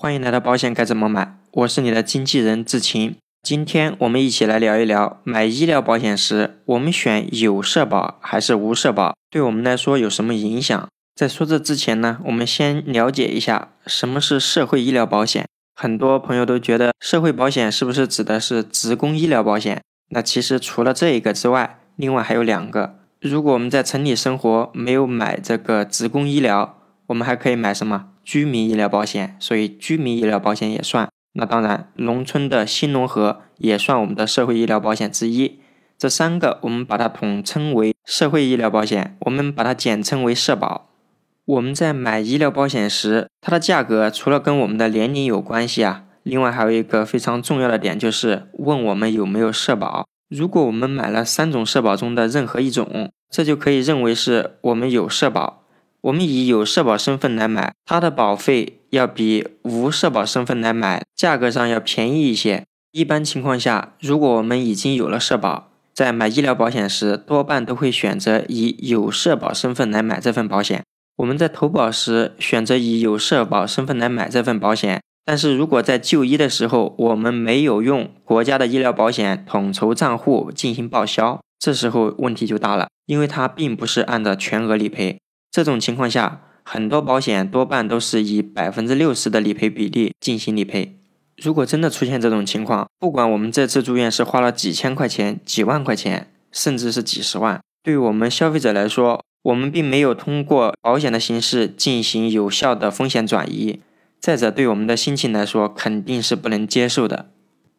欢迎来到保险该怎么买，我是你的经纪人志勤。今天我们一起来聊一聊买医疗保险时，我们选有社保还是无社保，对我们来说有什么影响？在说这之前呢，我们先了解一下什么是社会医疗保险。很多朋友都觉得社会保险是不是指的是职工医疗保险？那其实除了这一个之外，另外还有两个。如果我们在城里生活，没有买这个职工医疗，我们还可以买什么？居民医疗保险，所以居民医疗保险也算。那当然，农村的新农合也算我们的社会医疗保险之一。这三个我们把它统称为社会医疗保险，我们把它简称为社保。我们在买医疗保险时，它的价格除了跟我们的年龄有关系啊，另外还有一个非常重要的点就是问我们有没有社保。如果我们买了三种社保中的任何一种，这就可以认为是我们有社保。我们以有社保身份来买，它的保费要比无社保身份来买价格上要便宜一些。一般情况下，如果我们已经有了社保，在买医疗保险时，多半都会选择以有社保身份来买这份保险。我们在投保时选择以有社保身份来买这份保险，但是如果在就医的时候我们没有用国家的医疗保险统筹账户进行报销，这时候问题就大了，因为它并不是按照全额理赔。这种情况下，很多保险多半都是以百分之六十的理赔比例进行理赔。如果真的出现这种情况，不管我们这次住院是花了几千块钱、几万块钱，甚至是几十万，对于我们消费者来说，我们并没有通过保险的形式进行有效的风险转移。再者，对我们的心情来说，肯定是不能接受的。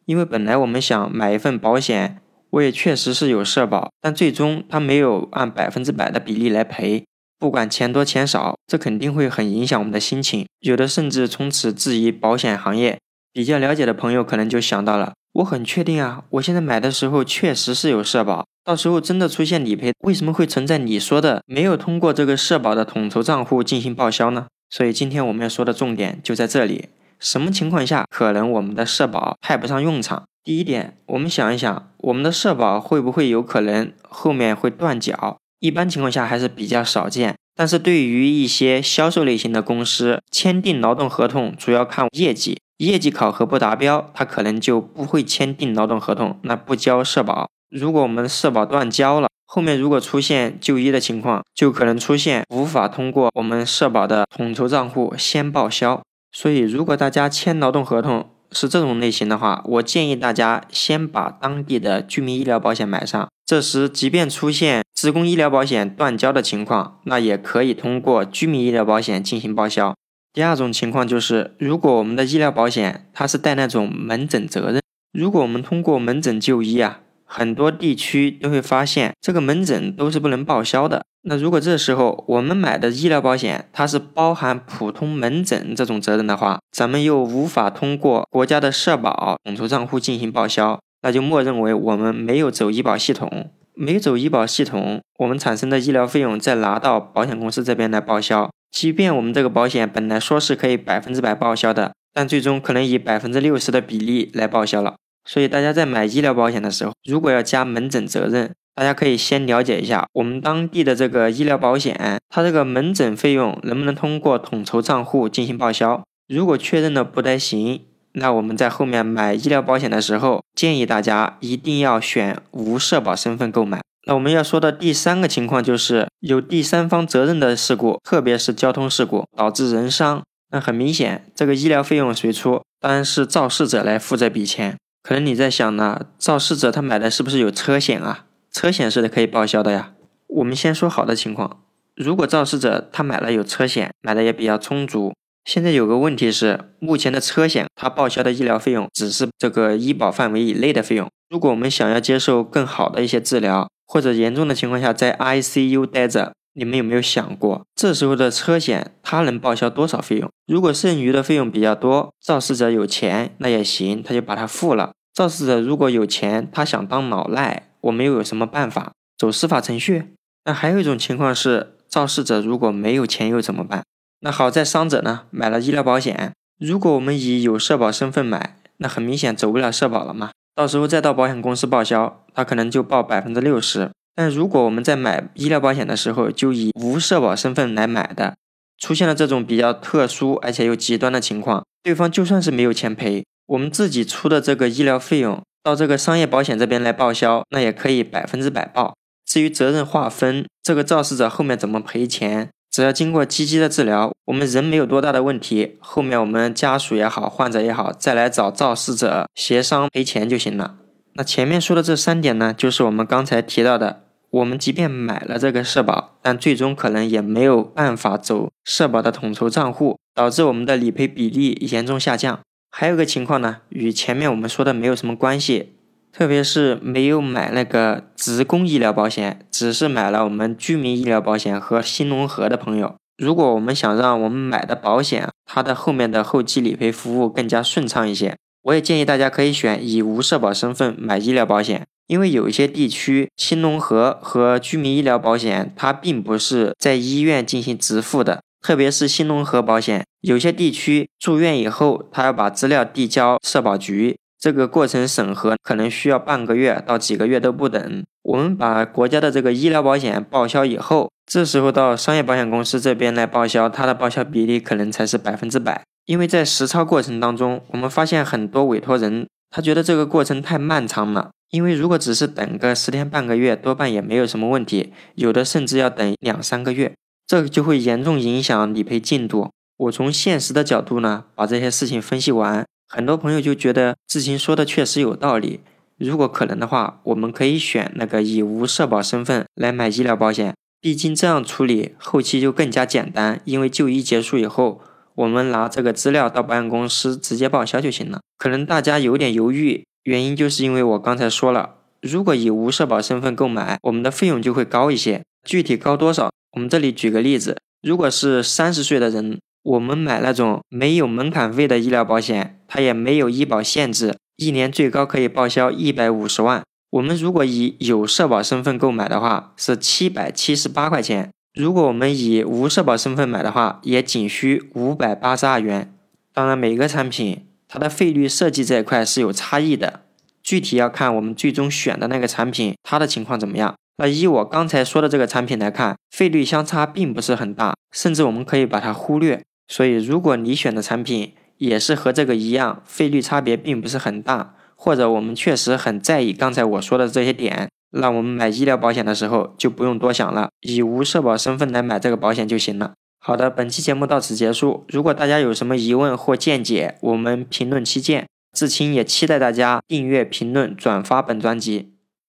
因为本来我们想买一份保险，我也确实是有社保，但最终他没有按百分之百的比例来赔。不管钱多钱少，这肯定会很影响我们的心情，有的甚至从此质疑保险行业。比较了解的朋友可能就想到了，我很确定啊，我现在买的时候确实是有社保，到时候真的出现理赔，为什么会存在你说的没有通过这个社保的统筹账户进行报销呢？所以今天我们要说的重点就在这里，什么情况下可能我们的社保派不上用场？第一点，我们想一想，我们的社保会不会有可能后面会断缴？一般情况下还是比较少见，但是对于一些销售类型的公司，签订劳动合同主要看业绩，业绩考核不达标，他可能就不会签订劳动合同，那不交社保。如果我们社保断交了，后面如果出现就医的情况，就可能出现无法通过我们社保的统筹账户先报销。所以，如果大家签劳动合同，是这种类型的话，我建议大家先把当地的居民医疗保险买上。这时，即便出现职工医疗保险断交的情况，那也可以通过居民医疗保险进行报销。第二种情况就是，如果我们的医疗保险它是带那种门诊责任，如果我们通过门诊就医啊。很多地区都会发现，这个门诊都是不能报销的。那如果这时候我们买的医疗保险它是包含普通门诊这种责任的话，咱们又无法通过国家的社保统筹账户进行报销，那就默认为我们没有走医保系统，没走医保系统，我们产生的医疗费用再拿到保险公司这边来报销，即便我们这个保险本来说是可以百分之百报销的，但最终可能以百分之六十的比例来报销了。所以大家在买医疗保险的时候，如果要加门诊责任，大家可以先了解一下我们当地的这个医疗保险，它这个门诊费用能不能通过统筹账户进行报销。如果确认的不太行，那我们在后面买医疗保险的时候，建议大家一定要选无社保身份购买。那我们要说的第三个情况就是有第三方责任的事故，特别是交通事故导致人伤，那很明显这个医疗费用谁出？当然是肇事者来付这笔钱。可能你在想呢，肇事者他买的是不是有车险啊？车险是可以报销的呀。我们先说好的情况，如果肇事者他买了有车险，买的也比较充足。现在有个问题是，目前的车险它报销的医疗费用只是这个医保范围以内的费用。如果我们想要接受更好的一些治疗，或者严重的情况下在 ICU 待着。你们有没有想过，这时候的车险它能报销多少费用？如果剩余的费用比较多，肇事者有钱那也行，他就把它付了。肇事者如果有钱，他想当老赖，我们又有什么办法？走司法程序？那还有一种情况是，肇事者如果没有钱又怎么办？那好在伤者呢买了医疗保险，如果我们以有社保身份买，那很明显走不了社保了嘛，到时候再到保险公司报销，他可能就报百分之六十。但如果我们在买医疗保险的时候就以无社保身份来买的，出现了这种比较特殊而且又极端的情况，对方就算是没有钱赔，我们自己出的这个医疗费用到这个商业保险这边来报销，那也可以百分之百报。至于责任划分，这个肇事者后面怎么赔钱，只要经过积极的治疗，我们人没有多大的问题，后面我们家属也好，患者也好，再来找肇事者协商赔钱就行了。那前面说的这三点呢，就是我们刚才提到的。我们即便买了这个社保，但最终可能也没有办法走社保的统筹账户，导致我们的理赔比例严重下降。还有个情况呢，与前面我们说的没有什么关系，特别是没有买那个职工医疗保险，只是买了我们居民医疗保险和新农合的朋友，如果我们想让我们买的保险它的后面的后期理赔服务更加顺畅一些，我也建议大家可以选以无社保身份买医疗保险。因为有一些地区，新农合和居民医疗保险，它并不是在医院进行直付的。特别是新农合保险，有些地区住院以后，他要把资料递交社保局，这个过程审核可能需要半个月到几个月都不等。我们把国家的这个医疗保险报销以后，这时候到商业保险公司这边来报销，它的报销比例可能才是百分之百。因为在实操过程当中，我们发现很多委托人，他觉得这个过程太漫长了。因为如果只是等个十天半个月，多半也没有什么问题，有的甚至要等两三个月，这就会严重影响理赔进度。我从现实的角度呢，把这些事情分析完，很多朋友就觉得志清说的确实有道理。如果可能的话，我们可以选那个以无社保身份来买医疗保险，毕竟这样处理后期就更加简单。因为就医结束以后，我们拿这个资料到保险公司直接报销就行了。可能大家有点犹豫。原因就是因为我刚才说了，如果以无社保身份购买，我们的费用就会高一些。具体高多少？我们这里举个例子，如果是三十岁的人，我们买那种没有门槛费的医疗保险，它也没有医保限制，一年最高可以报销一百五十万。我们如果以有社保身份购买的话，是七百七十八块钱；如果我们以无社保身份买的话，也仅需五百八十二元。当然，每个产品。它的费率设计这一块是有差异的，具体要看我们最终选的那个产品它的情况怎么样。那以我刚才说的这个产品来看，费率相差并不是很大，甚至我们可以把它忽略。所以如果你选的产品也是和这个一样，费率差别并不是很大，或者我们确实很在意刚才我说的这些点，那我们买医疗保险的时候就不用多想了，以无社保身份来买这个保险就行了。好的，本期节目到此结束。如果大家有什么疑问或见解，我们评论区见。志清也期待大家订阅、评论、转发本专辑。